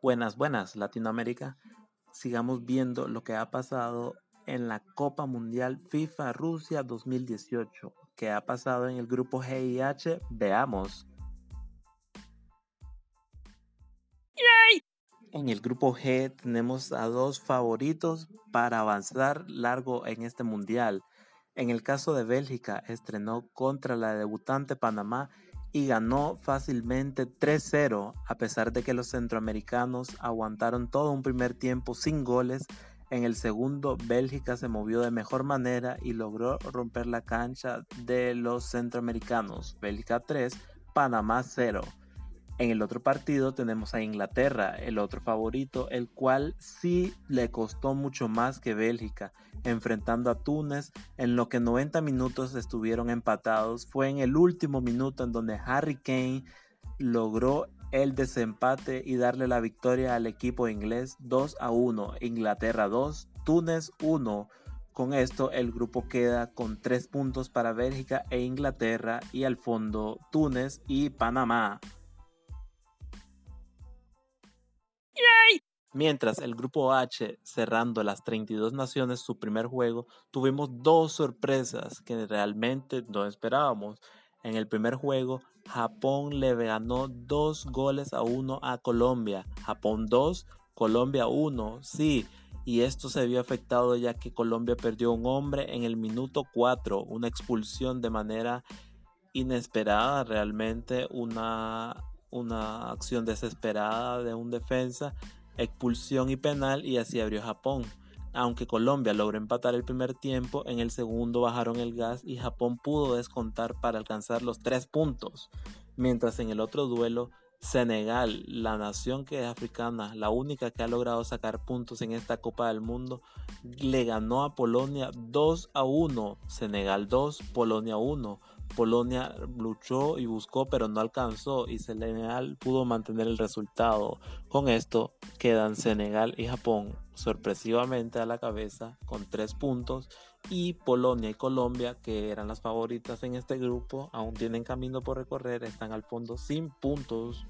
Buenas, buenas, Latinoamérica. Sigamos viendo lo que ha pasado en la Copa Mundial FIFA Rusia 2018. ¿Qué ha pasado en el grupo GIH? Veamos. En el grupo G tenemos a dos favoritos para avanzar largo en este mundial. En el caso de Bélgica, estrenó contra la debutante Panamá y ganó fácilmente 3-0, a pesar de que los centroamericanos aguantaron todo un primer tiempo sin goles. En el segundo, Bélgica se movió de mejor manera y logró romper la cancha de los centroamericanos. Bélgica 3, Panamá 0. En el otro partido tenemos a Inglaterra, el otro favorito, el cual sí le costó mucho más que Bélgica, enfrentando a Túnez, en lo que 90 minutos estuvieron empatados. Fue en el último minuto en donde Harry Kane logró el desempate y darle la victoria al equipo inglés 2 a 1. Inglaterra 2, Túnez 1. Con esto el grupo queda con 3 puntos para Bélgica e Inglaterra y al fondo Túnez y Panamá. Mientras el grupo H, cerrando las 32 naciones su primer juego, tuvimos dos sorpresas que realmente no esperábamos. En el primer juego, Japón le ganó dos goles a uno a Colombia. Japón 2, Colombia 1, sí. Y esto se vio afectado ya que Colombia perdió un hombre en el minuto 4, una expulsión de manera inesperada, realmente una, una acción desesperada de un defensa expulsión y penal y así abrió Japón. Aunque Colombia logró empatar el primer tiempo, en el segundo bajaron el gas y Japón pudo descontar para alcanzar los tres puntos. Mientras en el otro duelo, Senegal, la nación que es africana, la única que ha logrado sacar puntos en esta Copa del Mundo, le ganó a Polonia 2 a 1. Senegal 2, Polonia 1. Polonia luchó y buscó pero no alcanzó y Senegal pudo mantener el resultado. Con esto quedan Senegal y Japón sorpresivamente a la cabeza con tres puntos y Polonia y Colombia que eran las favoritas en este grupo aún tienen camino por recorrer están al fondo sin puntos